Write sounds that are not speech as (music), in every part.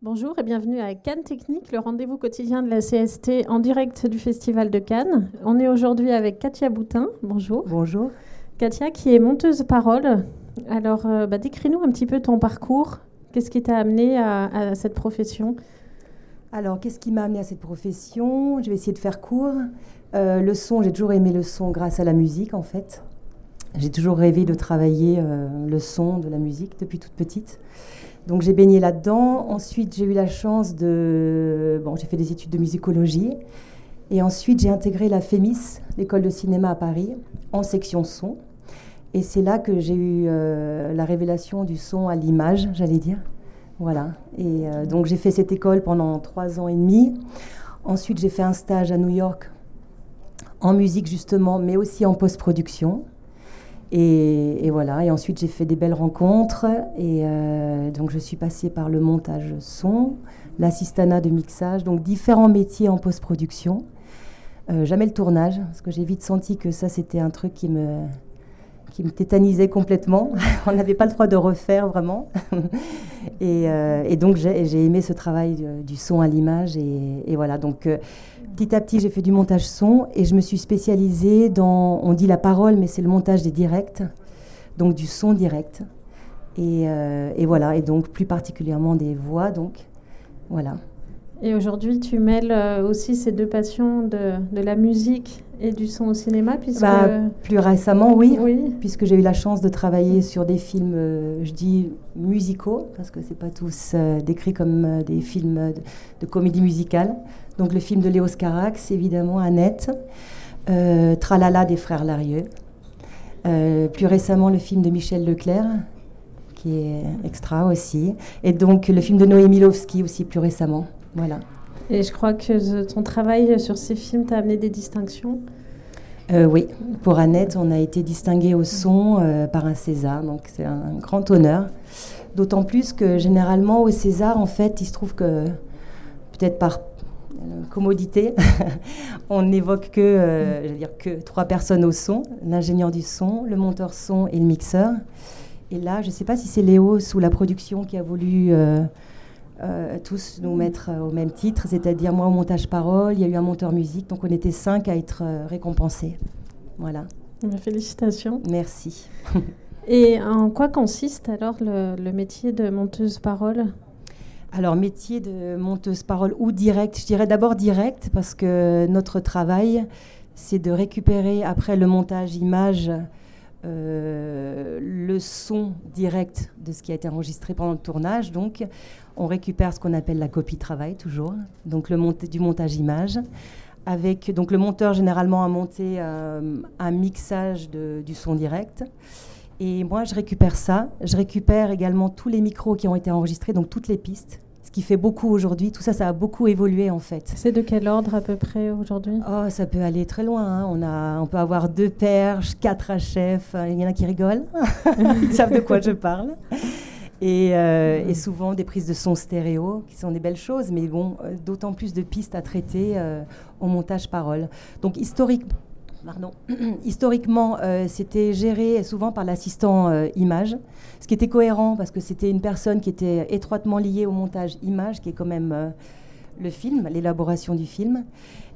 Bonjour et bienvenue à Cannes Technique, le rendez-vous quotidien de la CST en direct du Festival de Cannes. On est aujourd'hui avec Katia Boutin. Bonjour. Bonjour. Katia qui est monteuse parole. Alors, euh, bah, décris-nous un petit peu ton parcours. Qu'est-ce qui t'a amené à, cette profession? Alors, qu'est-ce qui m'a amené à cette profession? Je vais essayer de faire court. Euh, le son, j'ai toujours aimé le son grâce à la musique en fait. J'ai toujours rêvé de travailler euh, le son de la musique depuis toute petite. Donc j'ai baigné là-dedans. Ensuite, j'ai eu la chance de... Bon, j'ai fait des études de musicologie. Et ensuite, j'ai intégré la FEMIS, l'école de cinéma à Paris, en section son. Et c'est là que j'ai eu euh, la révélation du son à l'image, j'allais dire. Voilà. Et euh, donc j'ai fait cette école pendant trois ans et demi. Ensuite, j'ai fait un stage à New York en musique justement, mais aussi en post-production. Et, voilà, et ensuite j'ai fait des belles rencontres, et euh, donc je suis passée par le montage son, l'assistanat de mixage, donc différents métiers en post-production. Euh, jamais le tournage, parce que j'ai vite senti que ça c'était un truc qui me, qui me tétanisait complètement. (laughs) On n'avait pas le droit de refaire vraiment. (laughs) Euh, et, donc j'ai aimé ce travail du, son à l'image, et, et, voilà, donc petit à petit, j'ai fait du montage son et je me suis spécialisée dans, on dit la parole, mais c'est le montage des directs, donc du son direct. Et, euh, voilà, et donc plus particulièrement des voix, donc voilà. Et aujourd'hui, tu mêles euh, aussi ces deux passions de, de, la musique et du son au cinéma puisque... Bah, plus récemment, oui, oui. puisque j'ai eu la chance de travailler sur des films, euh, je dis musicaux, parce que c'est pas tous décrits comme des films de, de comédie musicale. Donc le film de Léo Scarax, évidemment, Annette, euh, Tralala des frères Larieux. Euh, plus récemment, le film de Michel Leclerc, qui est extra aussi. Et donc le film de Noé Milowski aussi, plus récemment. Voilà. Et je crois que ton travail sur ces films t'a amené des distinctions? Euh, oui, pour Annette, on a été distingué au son par un César, donc c'est un grand honneur. D'autant plus que généralement au César, en fait, il se trouve que peut-être par commodité. (laughs) on n'évoque que, euh, dire que trois personnes au son, l'ingénieur du son, le monteur son et le mixeur. Et là, je ne sais pas si c'est Léo sous la production qui a voulu euh, euh, tous nous mettre au même titre, c'est-à-dire moi au montage parole, il y a eu un monteur musique, donc on était cinq à être récompensés. Voilà. Félicitations. Merci. (laughs) Et en quoi consiste alors le métier de monteuse parole? Alors, métier de monteuse parole ou direct, je dirais d'abord direct parce que notre travail, c'est de récupérer après le montage image euh, le son direct de ce qui a été enregistré pendant le tournage. Donc, on récupère ce qu'on appelle la copie travail toujours, donc le du montage image. Avec, donc le monteur généralement a monté euh, un mixage du son direct. Et moi, je récupère ça. Je récupère également tous les micros qui ont été enregistrés, donc toutes les pistes. Qui fait beaucoup aujourd'hui. Tout ça, ça a beaucoup évolué en fait. C'est de quel ordre à peu près aujourd'hui? Oh, ça peut aller très loin. Hein. On, a, on peut avoir deux perches, quatre HF. Il y en a qui rigolent. (laughs) Ils savent de quoi je parle. Et, euh, et, souvent des prises de son stéréo, qui sont des belles choses, mais bon, euh, d'autant plus de pistes à traiter euh, au montage parole. Donc historique, Pardon. (clears throat) Historiquement, euh, c'était géré souvent par l'assistant euh, image, ce qui était cohérent parce que c'était une personne qui était étroitement liée au montage image, qui est quand même euh, le film, l'élaboration du film,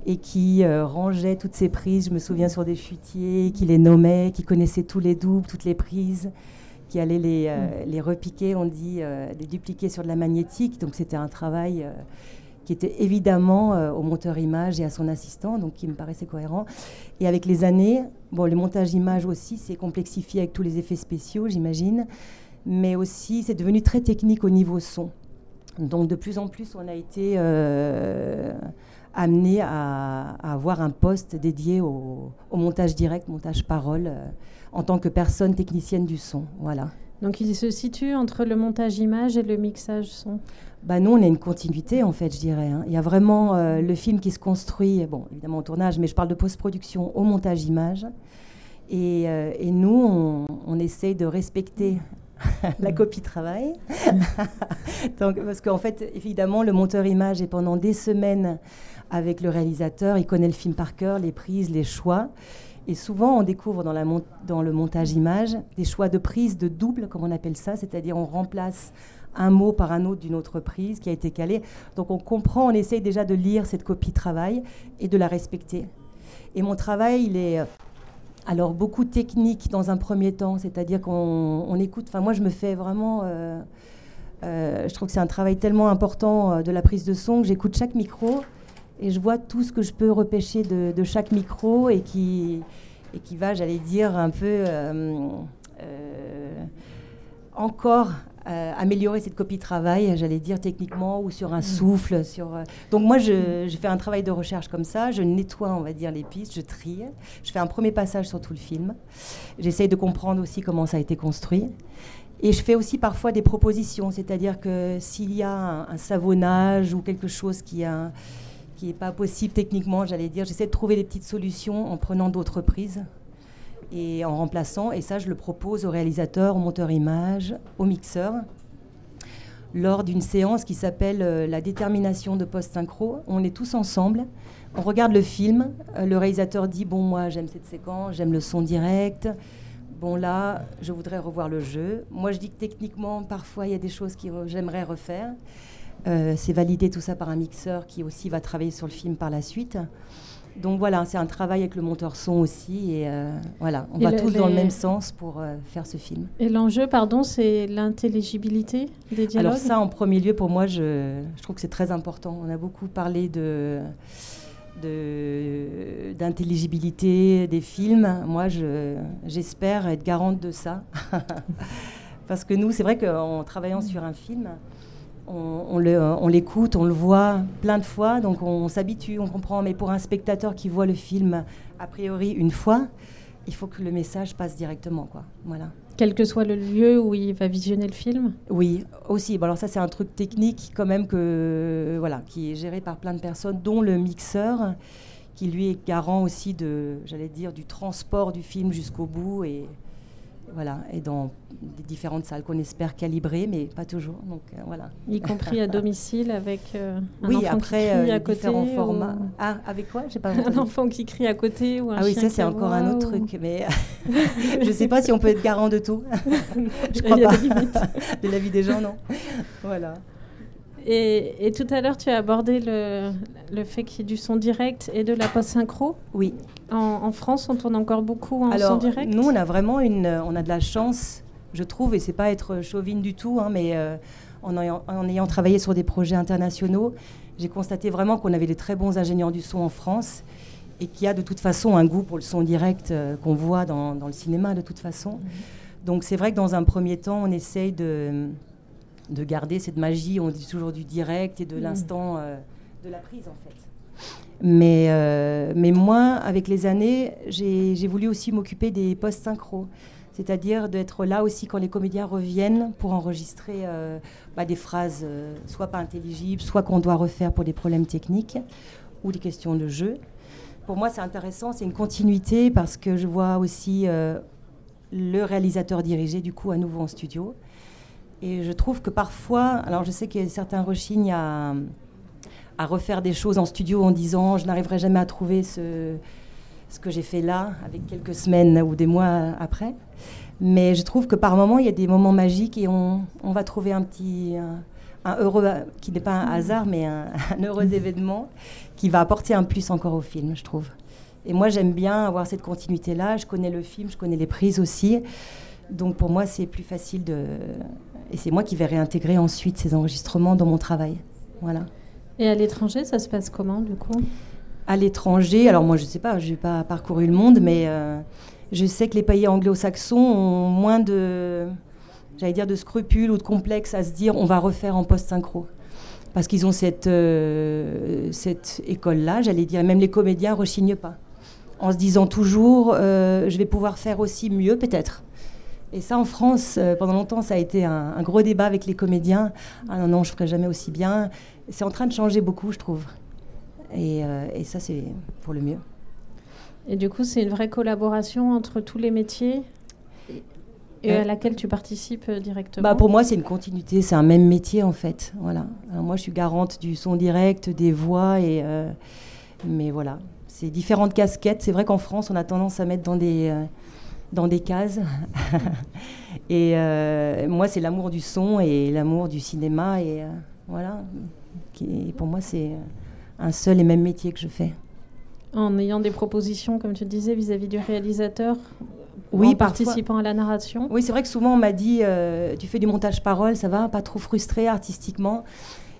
et qui rangeait toutes ces prises. Je me souviens sur des chutiers, qui les nommait, qui connaissait tous les doubles, toutes les prises, qui allait les, mm. les repiquer, on dit, les dupliquer sur de la magnétique. Donc c'était un travail qui était évidemment euh, au monteur image et à son assistant, donc qui me paraissait cohérent. Et avec les années, bon, le montage image aussi s'est complexifié avec tous les effets spéciaux, j'imagine, mais aussi c'est devenu très technique au niveau son. Donc de plus en plus, on a été euh, amené à, avoir un poste dédié au, montage direct, montage parole, euh, en tant que personne technicienne du son. Voilà. Donc il se situe entre le montage image et le mixage son bah nous, on a une continuité, en fait, je dirais. Hein. Il y a vraiment euh, le film qui se construit, bon, évidemment au tournage, mais je parle de post-production au montage image. Et, euh, nous, on, on, essaye de respecter (laughs) la copie travail. (laughs) Donc, parce qu'en fait, évidemment, le monteur image est pendant des semaines avec le réalisateur. Il connaît le film par cœur, les prises, les choix. Et souvent, on découvre dans, le montage image des choix de prise de double, comme on appelle ça, c'est-à-dire on remplace un mot par un autre d'une autre prise qui a été calé. Donc on comprend, on essaye déjà de lire cette copie travail et de la respecter. Et mon travail, il est alors beaucoup technique dans un premier temps, c'est-à-dire qu'on écoute. Enfin moi je me fais vraiment. Euh, euh, je trouve que c'est un travail tellement important euh, de la prise de son que j'écoute chaque micro et je vois tout ce que je peux repêcher de, chaque micro et qui, et qui va, j'allais dire, un peu encore améliorer cette copie de travail, j'allais dire techniquement, ou sur un mm. souffle. Sur, Donc moi, je, je, fais un travail de recherche comme ça, je nettoie, on va dire, les pistes, je trie, je fais un premier passage sur tout le film. J'essaye de comprendre aussi comment ça a été construit. Et je fais aussi parfois des propositions, c'est-à-dire que s'il y a un, savonnage ou quelque chose qui n'est qui pas possible techniquement, j'allais dire, j'essaie de trouver des petites solutions en prenant d'autres prises et en remplaçant. Et ça, je le propose au réalisateur, au monteur image, au mixeur, lors d'une séance qui s'appelle euh, la détermination de post-synchro. On est tous ensemble, on regarde le film, euh, le réalisateur dit, bon, moi j'aime cette séquence, j'aime le son direct bon là, je voudrais revoir le jeu. Moi, je dis que techniquement, parfois, il y a des choses que j'aimerais refaire. Euh, c'est validé tout ça par un mixeur qui aussi va travailler sur le film par la suite. Donc voilà, c'est un travail avec le monteur son aussi. Et euh, voilà, on va tous dans le même sens pour euh, faire ce film. Et l'enjeu, pardon, c'est l'intelligibilité des dialogues Alors ça, en premier lieu, pour moi, je, je trouve que c'est très important. On a beaucoup parlé de d'intelligibilité des films. Moi, j'espère être garante de ça. (laughs) Parce que nous, c'est vrai qu'en travaillant sur un film, on, on l'écoute, on, le voit plein de fois, donc on, s'habitue, on comprend. Mais pour un spectateur qui voit le film a priori une fois, il faut que le message passe directement. Quoi. Voilà. Quel que soit le lieu où il va visionner le film? Oui, aussi. Bon, alors ça, c'est un truc technique quand même que, voilà, qui est géré par plein de personnes, dont le mixeur, qui lui est garant aussi de, j'allais dire, du transport du film jusqu'au bout. Et, voilà, et dans des différentes salles qu'on espère calibrer, mais pas toujours. Donc euh, voilà. Y compris à domicile avec euh, un oui, enfant après, qui crie euh, à côté. Différents formats. Ah, avec quoi? J'ai pas (laughs) Un enfant qui crie à côté ou un Ah oui, ça c'est encore un autre truc, mais (laughs) (laughs) je ne sais pas si on peut être garant de tout. je crois Il y a pas. De la vie des gens, non. Voilà. Et, tout à l'heure, tu as abordé le, le fait qu'il y ait du son direct et de la post-synchro. Oui. En, France, on tourne encore beaucoup en son direct? Nous, on a vraiment une, on a de la chance, je trouve, et c'est pas être chauvine du tout, hein, mais euh, en, ayant, en, ayant, travaillé sur des projets internationaux, j'ai constaté vraiment qu'on avait des très bons ingénieurs du son en France et qu'il y a de toute façon un goût pour le son direct euh, qu'on voit dans, dans, le cinéma de toute façon. Mhm. Donc c'est vrai que dans un premier temps, on essaye de de garder cette magie, on dit toujours du direct et de mm. l'instant euh, de la prise en fait. Mais, euh, mais moi, avec les années, j'ai voulu aussi m'occuper des post-synchro. C'est-à-dire d'être là aussi quand les comédiens reviennent pour enregistrer euh, bah, des phrases soit pas intelligibles, soit qu'on doit refaire pour des problèmes techniques ou des questions de jeu. Pour moi, c'est intéressant, c'est une continuité parce que je vois aussi le réalisateur diriger du coup à nouveau en studio. Et je trouve que parfois, alors je sais a certains rechignent à, à, refaire des choses en studio en disant je n'arriverai jamais à trouver ce, que j'ai fait là, avec quelques semaines ou des mois après. Mais je trouve que par moments, il y a des moments magiques et on, va trouver un petit. Un, heureux, qui n'est pas un hasard, mais (laughs) un, heureux événement qui va apporter un plus encore au film, je trouve. Et moi, j'aime bien avoir cette continuité-là. Je connais le film, je connais les prises aussi. Donc pour moi, c'est plus facile de, et c'est moi qui vais réintégrer ensuite ces enregistrements dans mon travail. Voilà. Et à l'étranger, ça se passe comment du coup? À l'étranger, alors moi je ne sais pas, je n'ai pas parcouru le monde, mais euh, je sais que les pays anglo-saxons ont moins de, j'allais dire, de scrupules ou de complexes à se dire on va refaire en post-synchro. Parce qu'ils ont cette, euh, cette école-là, j'allais dire, même les comédiens ne rechignent pas. En se disant toujours, euh, je vais pouvoir faire aussi mieux peut-être. Et ça, en France, euh, pendant longtemps, ça a été un, gros débat avec les comédiens. Ah non, non, je ne ferai jamais aussi bien. C'est en train de changer beaucoup, je trouve. Et, euh, et ça, c'est pour le mieux. Et du coup, c'est une vraie collaboration entre tous les métiers et à laquelle tu participes euh, directement bah Pour moi, c'est une continuité, c'est un même métier en fait. Voilà. moi, je suis garante du son direct, des voix, et, mais voilà, c'est différentes casquettes. C'est vrai qu'en France, on a tendance à mettre dans des dans des cases. (laughs) et moi, c'est l'amour du son et l'amour du cinéma. Et voilà, qui, pour moi, c'est un seul et même métier que je fais. En ayant des propositions, comme tu disais, vis-à-vis du réalisateur oui, en participant à la narration Oui, c'est vrai que souvent on m'a dit euh, Tu fais du montage parole, ça va, pas trop frustré artistiquement.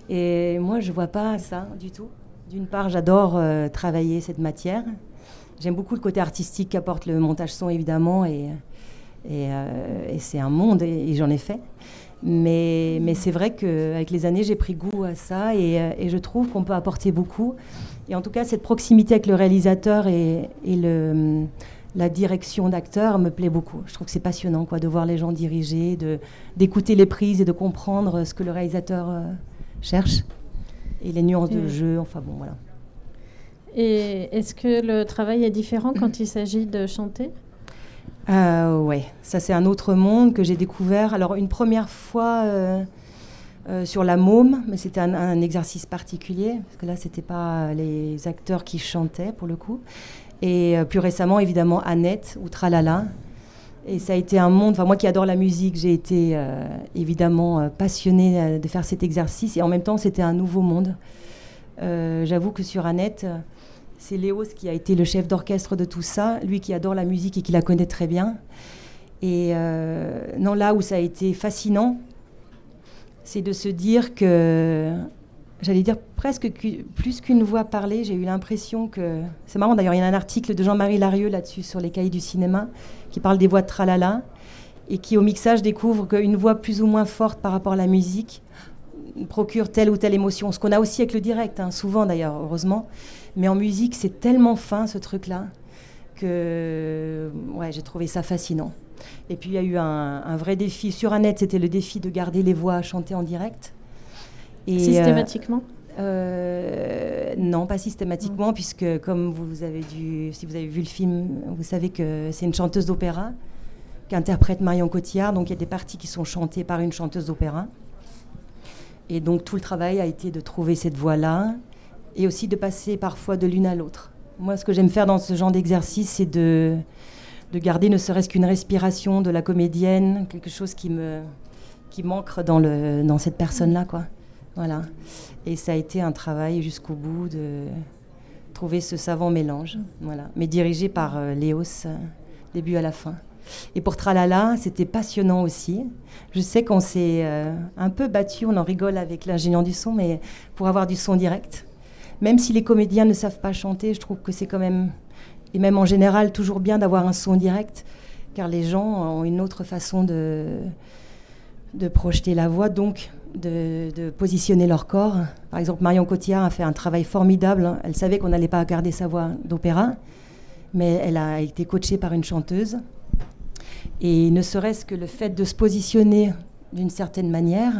Et moi, je vois pas ça du tout. D'une part, j'adore euh, travailler cette matière. J'aime beaucoup le côté artistique qu'apporte le montage son, évidemment, et, et, euh, c'est un monde, et, j'en ai fait. Mais, mais c'est vrai qu'avec les années, j'ai pris goût à ça, et, et je trouve qu'on peut apporter beaucoup. Et en tout cas, cette proximité avec le réalisateur et, le, la direction d'acteur me plaît beaucoup. Je trouve que c'est passionnant quoi, de voir les gens diriger, d'écouter les prises et de comprendre ce que le réalisateur euh, cherche et les nuances de jeu. Enfin bon, voilà. Et est-ce que le travail est différent quand il s'agit de chanter? Euh, Ouais, ça c'est un autre monde que j'ai découvert. Alors une première fois. Euh, euh, sur la môme, mais c'était un, exercice particulier, parce que là, ce n'était pas les acteurs qui chantaient, pour le coup. Et euh, plus récemment, évidemment, Annette ou Tralala. Et ça a été un monde, enfin moi qui adore la musique, j'ai été évidemment passionnée de faire cet exercice. Et en même temps, c'était un nouveau monde. J'avoue que sur Annette, c'est Léos qui a été le chef d'orchestre de tout ça, lui qui adore la musique et qui la connaît très bien. Et non, là où ça a été fascinant, c'est de se dire que, j'allais dire presque plus qu'une voix parlée, j'ai eu l'impression que... C'est marrant d'ailleurs, il y a un article de Jean-Marie Larieux là-dessus sur les cahiers du cinéma qui parle des voix de tralala et qui au mixage découvre qu'une voix plus ou moins forte par rapport à la musique procure telle ou telle émotion, ce qu'on a aussi avec le direct, hein, souvent d'ailleurs, heureusement. Mais en musique, c'est tellement fin ce truc-là que ouais, j'ai trouvé ça fascinant. Et puis il y a eu un, vrai défi. Sur Annette, c'était le défi de garder les voix chantées en direct. Et, Systématiquement euh, non, pas systématiquement, puisque comme vous avez dû, si vous avez vu le film, vous savez que c'est une chanteuse d'opéra qu'interprète Marion Cotillard. Donc il y a des parties qui sont chantées par une chanteuse d'opéra. Et donc tout le travail a été de trouver cette voix-là et aussi de passer parfois de l'une à l'autre. Moi, ce que j'aime faire dans ce genre d'exercice, c'est de, de garder ne serait-ce qu'une respiration de la comédienne, quelque chose qui me qui manque dans, le, dans cette personne-là. quoi. Voilà. Et ça a été un travail jusqu'au bout de trouver ce savant mélange. Voilà. Mais dirigé par euh, Léos, euh, début à la fin. Et pour Tralala, c'était passionnant aussi. Je sais qu'on s'est euh, un peu battu, on en rigole avec l'ingénieur du son, mais pour avoir du son direct. Même si les comédiens ne savent pas chanter, je trouve que c'est quand même et même en général toujours bien d'avoir un son direct, car les gens ont une autre façon de, de projeter la voix, donc de, positionner leur corps. Par exemple, Marion Cotillard a fait un travail formidable. Elle savait qu'on n'allait pas garder sa voix d'opéra, mais elle a été coachée par une chanteuse. Et ne serait-ce que le fait de se positionner d'une certaine manière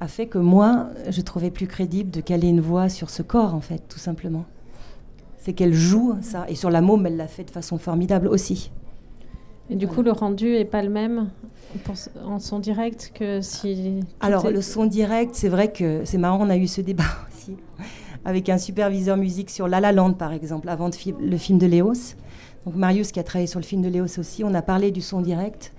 a fait que moi, je trouvais plus crédible de caler une voix sur ce corps, en fait, tout simplement c'est qu'elle joue ça. Et sur la môme, elle l'a fait de façon formidable aussi. Et du coup, le rendu est pas le même en son direct que si. Alors, le son direct, c'est vrai que c'est marrant, on a eu ce débat (laughs) aussi avec un superviseur musique sur La La Land, par exemple, avant le film de Léos. Donc, Marius, qui a travaillé sur le film de Léos aussi, on a parlé du son direct.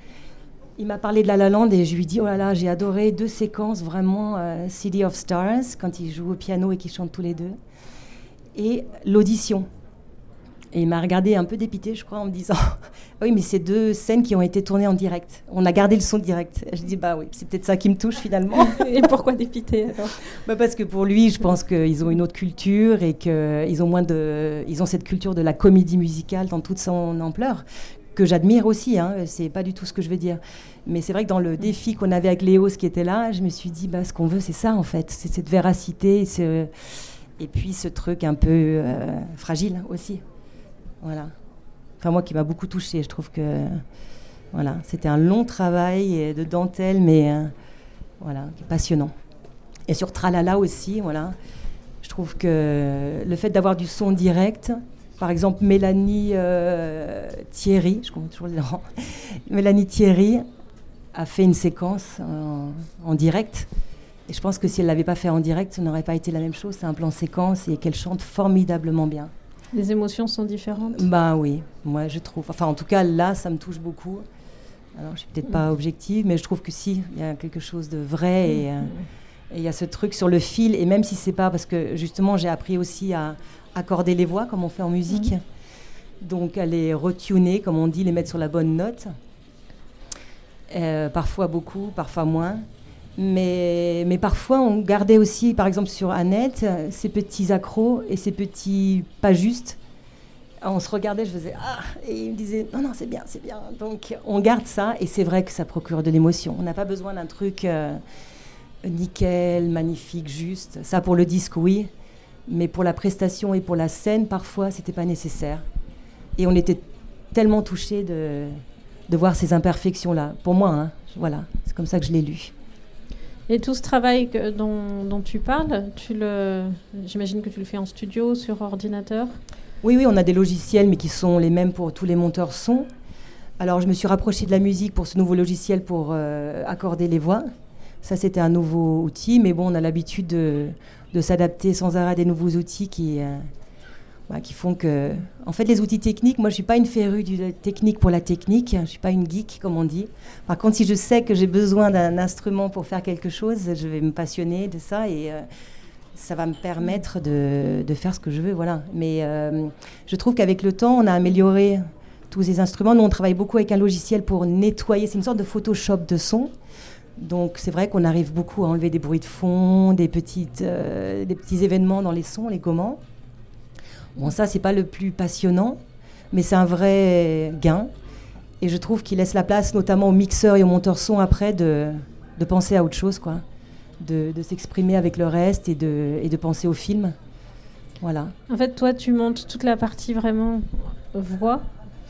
Il m'a parlé de La La Land et je lui dis Oh là là, j'ai adoré deux séquences vraiment euh, City of Stars, quand ils jouent au piano et qu'ils chantent tous les deux et l'audition. Et il m'a regardé un peu dépité, je crois, en me disant (laughs) Oui, mais c'est deux scènes qui ont été tournées en direct. On a gardé le son direct. Je dis Bah oui, c'est peut-être ça qui me touche finalement. (laughs) et pourquoi dépité alors? Bah Parce que pour lui, je pense qu'ils ont une autre culture et qu'ils ont, moins de, ils ont cette culture de la comédie musicale dans toute son ampleur, que j'admire aussi. Hein, c'est pas du tout ce que je veux dire. Mais c'est vrai que dans le défi qu'on avait avec Léos qui était là, je me suis dit bah, Ce qu'on veut, c'est ça en fait. C'est cette véracité. Et puis ce truc un peu euh, fragile aussi. Voilà. Enfin, moi qui m'a beaucoup touchée, je trouve que voilà, c'était un long travail de dentelle, mais euh, voilà, passionnant. Et sur Tralala aussi, voilà, je trouve que le fait d'avoir du son direct, par exemple Mélanie euh, Thierry, je comprends toujours le nom, Mélanie Thierry a fait une séquence en direct et je pense que si elle ne l'avait pas fait en direct, ce n'aurait pas été la même chose. C'est un plan séquence et qu'elle chante formidablement bien. Les émotions sont différentes Ben oui, moi je trouve. Enfin, en tout cas, là, ça me touche beaucoup. Alors, je suis peut-être pas objective, mais je trouve que si, il y a quelque chose de vrai et euh, il y a ce truc sur le fil. Et même si c'est pas parce que justement, j'ai appris aussi à accorder les voix comme on fait en musique. Donc, à les retuner, comme on dit, les mettre sur la bonne note. Euh, parfois beaucoup, parfois moins. Mais, mais parfois, on gardait aussi, par exemple sur Annette, ces petits accros et ces petits pas justes. On se regardait, je faisais Ah Et il me disait Non, non, c'est bien, c'est bien. Donc on garde ça et c'est vrai que ça procure de l'émotion. On n'a pas besoin d'un truc euh, nickel, magnifique, juste. Ça pour le disque, oui. Mais pour la prestation et pour la scène, parfois, c'était pas nécessaire. Et on était tellement touchés de, de voir ces imperfections-là. Pour moi, hein, voilà, c'est comme ça que je l'ai lu. Et tout ce travail dont, dont, tu parles, tu le, j'imagine que tu le fais en studio, sur ordinateur? Oui, oui, on a des logiciels, mais qui sont les mêmes pour tous les monteurs son. Alors, je me suis rapprochée de la musique pour ce nouveau logiciel pour euh, accorder les voix. Ça, c'était un nouveau outil, mais bon, on a l'habitude de, s'adapter sans arrêt à des nouveaux outils qui, euh, bah, qui font que. En fait, les outils techniques, moi, je ne suis pas une férue du technique pour la technique. Je ne suis pas une geek, comme on dit. Par contre, si je sais que j'ai besoin d'un instrument pour faire quelque chose, je vais me passionner de ça et euh, ça va me permettre de, de, faire ce que je veux. Voilà. Mais euh, je trouve qu'avec le temps, on a amélioré tous ces instruments. Nous, on travaille beaucoup avec un logiciel pour nettoyer. C'est une sorte de Photoshop de son. Donc c'est vrai qu'on arrive beaucoup à enlever des bruits de fond, des, petites, euh, des petits événements dans les sons, les comment. Bon, ça, c'est pas le plus passionnant, mais c'est un vrai gain. Et je trouve qu'il laisse la place, notamment aux mixeurs et aux monteurs son après, de, de penser à autre chose, quoi. De, de s'exprimer avec le reste et de, et de penser au film. Voilà. En fait, toi, tu montes toute la partie vraiment voix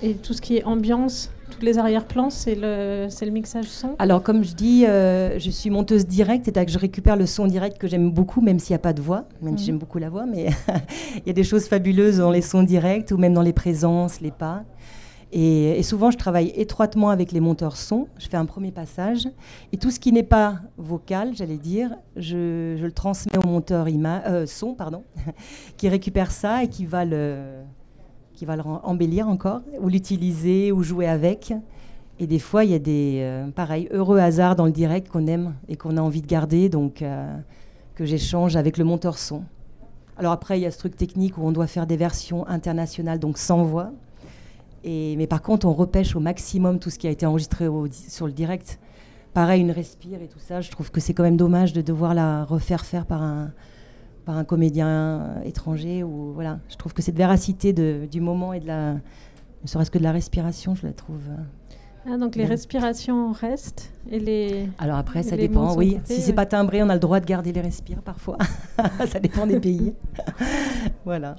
et tout ce qui est ambiance tous les arrière-plans, c'est le, le mixage son Alors, comme je dis, euh, je suis monteuse directe, c'est-à-dire que je récupère le son direct que j'aime beaucoup, même s'il n'y a pas de voix, même si mhm. j'aime beaucoup la voix, mais (laughs) il y a des choses fabuleuses dans les sons directs ou même dans les présences, les pas. Et, souvent, je travaille étroitement avec les monteurs son. Je fais un premier passage. Et tout ce qui n'est pas vocal, j'allais dire, je, le transmets au monteur euh, son, pardon, (laughs) qui récupère ça et qui va le, qui va le embellir encore, ou l'utiliser, ou jouer avec. Et des fois, il y a des, euh, heureux hasards dans le direct qu'on aime et qu'on a envie de garder, donc euh, que j'échange avec le monteur son. Alors après, il y a ce truc technique où on doit faire des versions internationales, donc sans voix. Et, mais par contre, on repêche au maximum tout ce qui a été enregistré sur le direct. Pareil, une respire et tout ça. Je trouve que c'est quand même dommage de devoir la refaire faire par un, par un comédien étranger. Ou, voilà. Je trouve que cette véracité de, du moment et de la, ne serait-ce que de la respiration, je la trouve. Euh, ah, donc les respirations restent et les. Alors après, ça dépend, oui. si c'est pas timbré, on a le droit de garder les respires parfois. (laughs) ça dépend des pays. (laughs) voilà.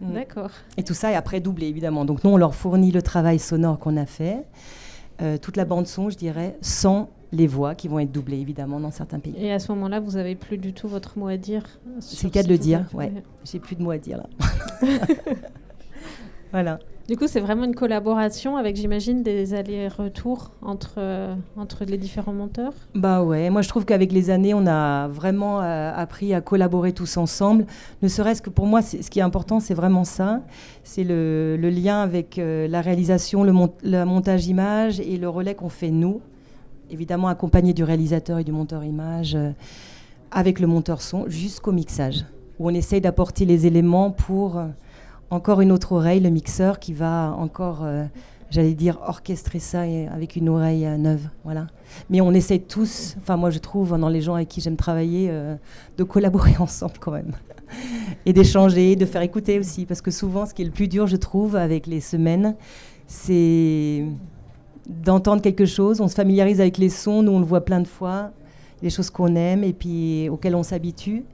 Mm. D'accord. Et tout ça est après doublé, évidemment. Donc nous, on leur fournit le travail sonore qu'on a fait. Euh, toute la bande son, je dirais, sans les voix qui vont être doublées évidemment dans certains pays. Et à ce moment-là, vous n'avez plus du tout votre mot à dire C'est le cas de le dire, ouais. J'ai plus de mots à dire là. (laughs) voilà. Du coup, c'est vraiment une collaboration avec, j'imagine, des allers-retours entre, euh, entre les différents monteurs Bah ouais, moi je trouve qu'avec les années, on a vraiment euh, appris à collaborer tous ensemble. Ne serait-ce que pour moi, ce qui est important, c'est vraiment ça. C'est le, le, lien avec euh, la réalisation, le, le montage image et le relais qu'on fait nous évidemment accompagné du réalisateur et du monteur image, euh, avec le monteur son, jusqu'au mixage, où on essaye d'apporter les éléments pour euh, encore une autre oreille, le mixeur, qui va encore, euh, j'allais dire, orchestrer ça avec une oreille neuve. Voilà. Mais on essaye tous, enfin moi je trouve, dans les gens avec qui j'aime travailler, de collaborer (laughs) ensemble quand même. et d'échanger, de faire écouter aussi, parce que souvent, ce qui est le plus dur, je trouve, avec les semaines, c'est d'entendre quelque chose. On se familiarise avec les sons, nous on le voit plein de fois, les choses qu'on aime et puis auxquelles on s'habitue.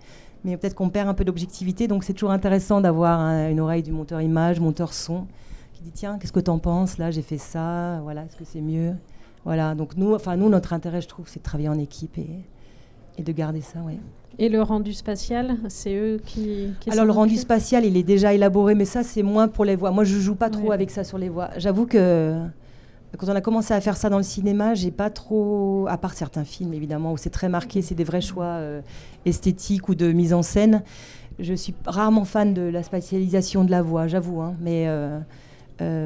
Mais peut-être qu'on perd un peu d'objectivité, donc c'est toujours intéressant d'avoir une oreille du monteur image, monteur son, qui dit tiens, qu'est-ce que tu en penses Là, j'ai fait ça, voilà, est-ce que c'est mieux? Voilà, donc nous, enfin, nous, notre intérêt, je trouve, c'est de travailler en équipe et, et de garder ça, oui. Et le rendu spatial, c'est eux qui. Alors le rendu spatial, il est déjà élaboré, mais ça c'est moins pour les voix. Moi, je joue pas trop avec ça sur les voix. J'avoue que quand on a commencé à faire ça dans le cinéma, j'ai pas trop, à part certains films évidemment où c'est très marqué, c'est des vrais choix euh, esthétiques ou de mise en scène. je suis rarement fan de la spatialisation de la voix, j'avoue. Hein, mais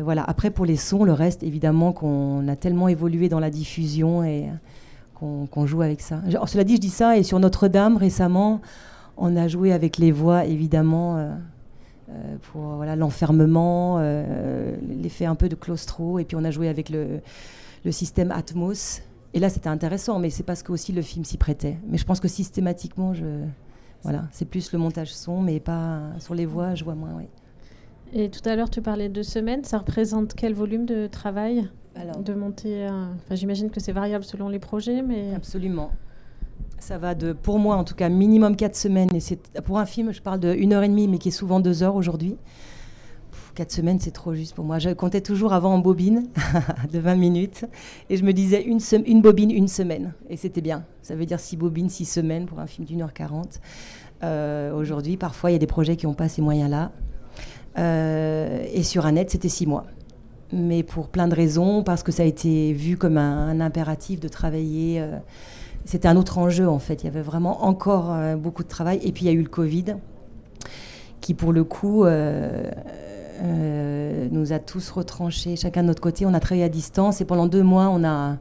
voilà. Après, pour les sons, le reste, évidemment, qu'on a tellement évolué dans la diffusion et qu'on joue avec ça. cela dit, je dis ça, et sur Notre-Dame, récemment, on a joué avec les voix, évidemment, euh, euh, pour voilà, l'enfermement, euh, l'effet un peu de claustro, et puis on a joué avec le, le système Atmos. Et là, c'était intéressant, mais c'est parce que aussi le film s'y prêtait. Mais je pense que systématiquement, je, voilà, c'est plus le montage son, mais pas sur les voix, je vois moins. Oui. Et tout à l'heure, tu parlais de semaines. Ça représente quel volume de travail de monter enfin, J'imagine que c'est variable selon les projets, mais... Absolument. Ça va de, pour moi en tout cas, minimum 4 semaines. Et c'est, pour un film, je parle de 1 heure et demie, mais qui est souvent 2 heures aujourd'hui. 4 semaines, c'est trop juste pour moi. Je comptais toujours avant en bobine (laughs) de 20 minutes. Et je me disais une, une bobine, une semaine. Et c'était bien. Ça veut dire 6 bobines, 6 semaines pour un film d'une heure 40. Euh, aujourd'hui, parfois, il y a des projets qui n'ont pas ces moyens-là. Euh, et sur un net, c'était 6 mois mais pour plein de raisons, parce que ça a été vu comme un, impératif de travailler. Euh, c'était un autre enjeu en fait. Il y avait vraiment encore euh, beaucoup de travail. Et puis il y a eu le Covid, qui pour le coup euh, nous a tous retranchés, chacun de notre côté. On a travaillé à distance et pendant deux mois, on a,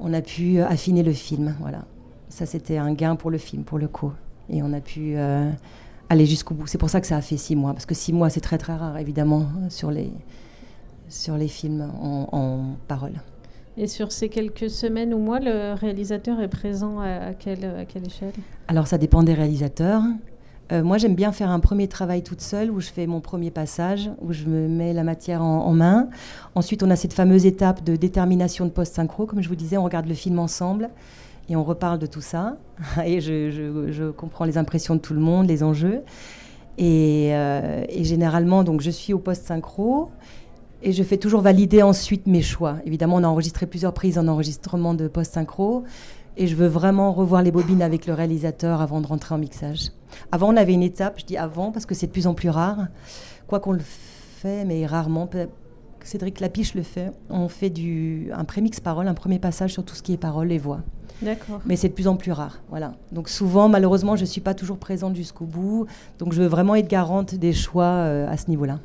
on a pu affiner le film. Voilà. Ça, c'était un gain pour le film, pour le coup. Et on a pu aller jusqu'au bout. C'est pour ça que ça a fait six mois, parce que six mois, c'est très très rare, évidemment, sur les sur les films en, parole. Et sur ces quelques semaines ou mois, le réalisateur est présent à, quelle, à quelle, échelle? Alors ça dépend des réalisateurs. Euh, moi j'aime bien faire un premier travail toute seule où je fais mon premier passage, où je me mets la matière en, main. Ensuite on a cette fameuse étape de détermination de post-synchro. Comme je vous disais, on regarde le film ensemble et on reparle de tout ça. (laughs) Et je, comprends les impressions de tout le monde, les enjeux. Et, euh, généralement, donc je suis au post-synchro. Et je fais toujours valider ensuite mes choix. Évidemment, on a enregistré plusieurs prises en enregistrement de post-synchro. Et je veux vraiment revoir les bobines avec le réalisateur avant de rentrer en mixage. Avant, on avait une étape, je dis avant parce que c'est de plus en plus rare. Quoi qu'on le fait, mais rarement. Cédric Lapiche le fait. On fait du, un prémix parole, un premier passage sur tout ce qui est parole et voix. D'accord. Mais c'est de plus en plus rare. Voilà. Donc souvent, malheureusement, je ne suis pas toujours présente jusqu'au bout. Donc je veux vraiment être garante des choix euh, à ce niveau-là.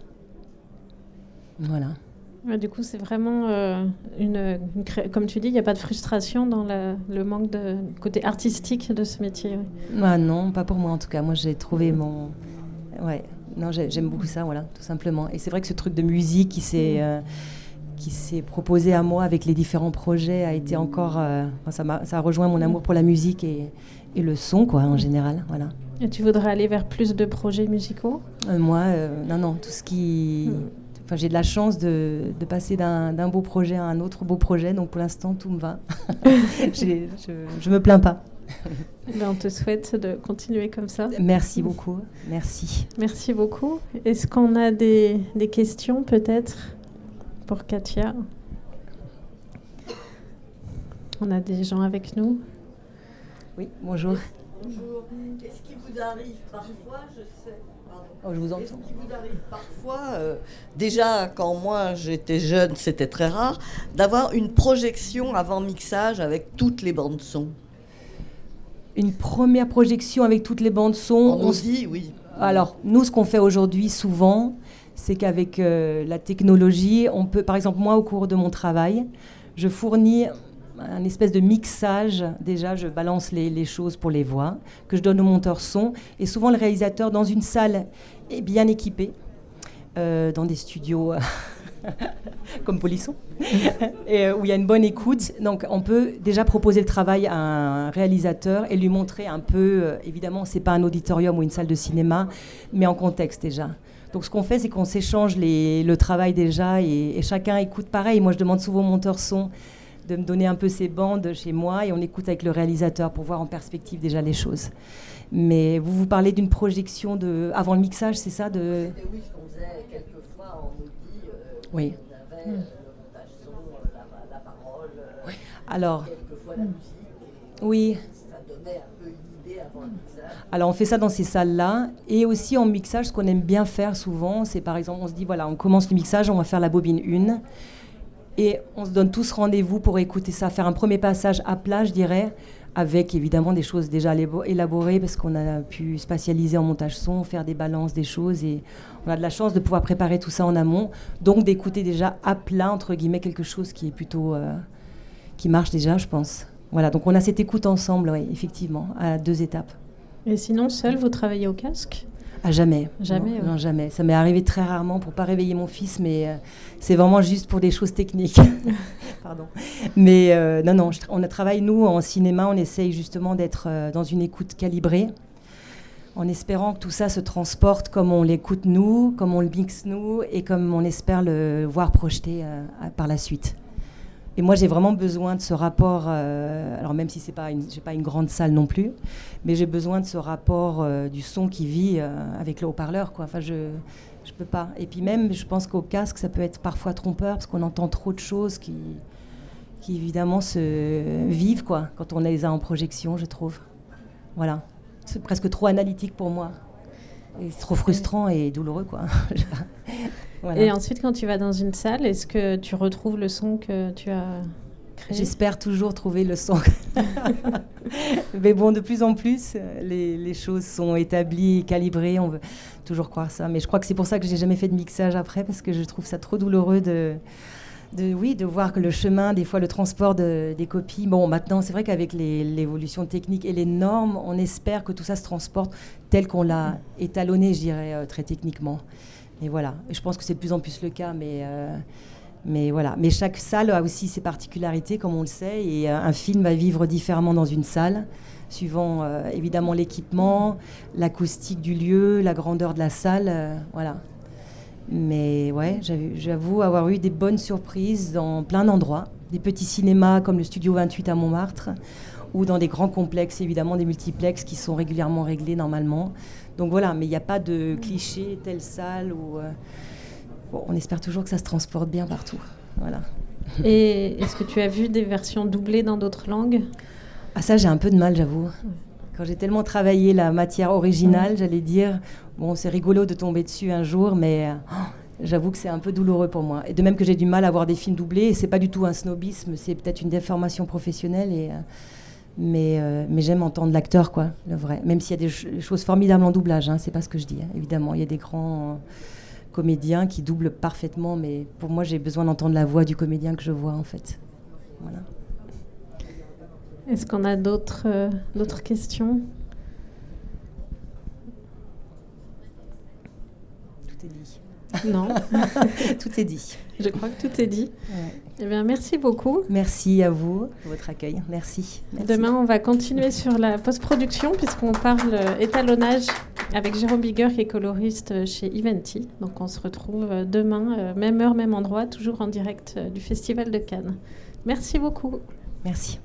Voilà. du coup, c'est vraiment euh, une, Comme tu dis, il n'y a pas de frustration dans le manque de côté artistique de ce métier. Ah non, pas pour moi en tout cas. Moi, j'ai trouvé mon. Ouais, non, j'aime beaucoup ça, voilà, tout simplement. Et c'est vrai que ce truc de musique qui s'est. Euh, qui s'est proposé à moi avec les différents projets a été encore euh, ça, a, ça a rejoint mon amour pour la musique et, et, le son quoi en général voilà et tu voudrais aller vers plus de projets musicaux? Moi non non tout ce qui hmm j'ai de la chance de, passer d'un beau projet à un autre beau projet, donc pour l'instant tout me va. (laughs) je, ne me plains pas. Ben, on te souhaite de continuer comme ça. Merci beaucoup. Merci. Merci beaucoup. Est-ce qu'on a des, des questions peut-être pour Katia? On a des gens avec nous? Oui, bonjour. Bonjour. Est-ce qu'il vous arrive? Parfois, je sais, Oh, je vous entends. Est-ce qu'il vous arrive parfois, euh, déjà quand moi j'étais jeune, c'était très rare, d'avoir une projection avant mixage avec toutes les bandes son? Une première projection avec toutes les bandes son On, se dit, oui. Alors, nous, ce qu'on fait aujourd'hui souvent, c'est qu'avec euh, la technologie, on peut, par exemple, moi, au cours de mon travail, je fournis un espèce de mixage. Déjà, je balance les, choses pour les voix, que je donne au monteur son. Et souvent, le réalisateur, dans une salle bien équipée, euh, dans des studios (laughs) comme Polisson, (laughs) et, euh, où il y a une bonne écoute. Donc, on peut déjà proposer le travail à un réalisateur et lui montrer un peu, euh, évidemment, c'est pas un auditorium ou une salle de cinéma, mais en contexte déjà. Donc ce qu'on fait, c'est qu'on s'échange le travail déjà et, et, chacun écoute pareil. Moi, je demande souvent au monteur son de me donner un peu ces bandes chez moi et on écoute avec le réalisateur pour voir en perspective déjà les choses. Mais vous vous parlez d'une projection de avant le mixage, c'est ça de... Oui, ce qu'on faisait quelquefois, on nous dit, euh, oui. on avait hmm. le montage son, la, la parole, oui. Alors, quelquefois la musique. Oui. Ça donnait un peu une idée avant le mixage. Alors on fait ça dans ces salles-là et aussi en mixage, ce qu'on aime bien faire souvent, c'est par exemple on se dit voilà, on commence le mixage, on va faire la bobine 1 et on se donne tous rendez-vous pour écouter ça, faire un premier passage à plat, je dirais, avec évidemment des choses déjà élaborées parce qu'on a pu spatialiser en montage son, faire des balances des choses et on a de la chance de pouvoir préparer tout ça en amont, donc d'écouter déjà à plat entre guillemets quelque chose qui est plutôt euh, qui marche déjà, je pense. Voilà, donc on a cette écoute ensemble, oui, effectivement, à deux étapes. Et sinon, seul, vous travaillez au casque? À jamais. Jamais. Non, jamais. Ça m'est arrivé très rarement pour pas réveiller mon fils, mais euh, c'est vraiment juste pour des choses techniques. (laughs) Pardon. Mais euh, non, non. on a travaillé nous en cinéma. On essaye justement d'être euh, dans une écoute calibrée, en espérant que tout ça se transporte comme on l'écoute nous, comme on le mixe nous, et comme on espère le voir projeté par la suite. Et moi, j'ai vraiment besoin de ce rapport. Euh, alors, même si pas une, pas une grande salle non plus, mais j'ai besoin de ce rapport euh, du son qui vit euh, avec le haut-parleur, quoi. Enfin, je, je peux pas. Et puis même, je pense qu'au casque, ça peut être parfois trompeur parce qu'on entend trop de choses qui, qui évidemment se vivent, quoi, quand on les a en projection, je trouve. Voilà. C'est presque trop analytique pour moi. C'est trop frustrant et douloureux, quoi. (laughs) Et ensuite, quand tu vas dans une salle, est-ce que tu retrouves le son que tu as créé? J'espère toujours trouver le son. (laughs) Mais bon, de plus en plus, les, les, choses sont établies, calibrées. On veut toujours croire ça. Mais je crois que c'est pour ça que j'ai jamais fait de mixage après, parce que je trouve ça trop douloureux de. De, oui, de voir que le chemin, des fois le transport de, des copies. Bon, maintenant, c'est vrai qu'avec l'évolution technique et les normes, on espère que tout ça se transporte tel qu'on l'a étalonné, je dirais, euh, très techniquement. Et voilà. Je pense que c'est de plus en plus le cas, mais, euh, mais voilà. Mais chaque salle a aussi ses particularités, comme on le sait, et euh, un film va vivre différemment dans une salle, suivant euh, évidemment l'équipement, l'acoustique du lieu, la grandeur de la salle, voilà. Mais ouais, j'avoue avoir eu des bonnes surprises dans plein d'endroits, des petits cinémas comme le Studio 28 à Montmartre, ou dans des grands complexes, évidemment des multiplex qui sont régulièrement réglés normalement. Donc voilà, mais il n'y a pas de cliché, telle salle. Ou, euh, on espère toujours que ça se transporte bien partout. Voilà. Et est-ce que tu as vu des versions doublées dans d'autres langues? Ah ça, j'ai un peu de mal, j'avoue. Quand j'ai tellement travaillé la matière originale, j'allais dire, bon, c'est rigolo de tomber dessus un jour, mais oh, j'avoue que c'est un peu douloureux pour moi. Et de même que j'ai du mal à voir des films doublés, et c'est pas du tout un snobisme, c'est peut-être une déformation professionnelle. Et, euh, mais, euh, mais j'aime entendre l'acteur, quoi, le vrai. Même s'il y a des choses formidables en doublage, hein, c'est pas ce que je dis, hein, évidemment. Il y a des grands euh, comédiens qui doublent parfaitement, mais pour moi, j'ai besoin d'entendre la voix du comédien que je vois, en fait. Voilà. Est-ce qu'on a d'autres euh, d'autres questions? Tout est dit. Non. (laughs) tout est dit. Je crois que tout est dit. Eh bien, merci beaucoup. Merci à vous pour votre accueil. Merci. Demain, on va continuer sur la post-production puisqu'on parle euh, étalonnage avec Jérôme Bigger qui est coloriste euh, chez Eventi. Donc, on se retrouve euh, demain, même heure, même endroit, toujours en direct du Festival de Cannes. Merci beaucoup. Merci.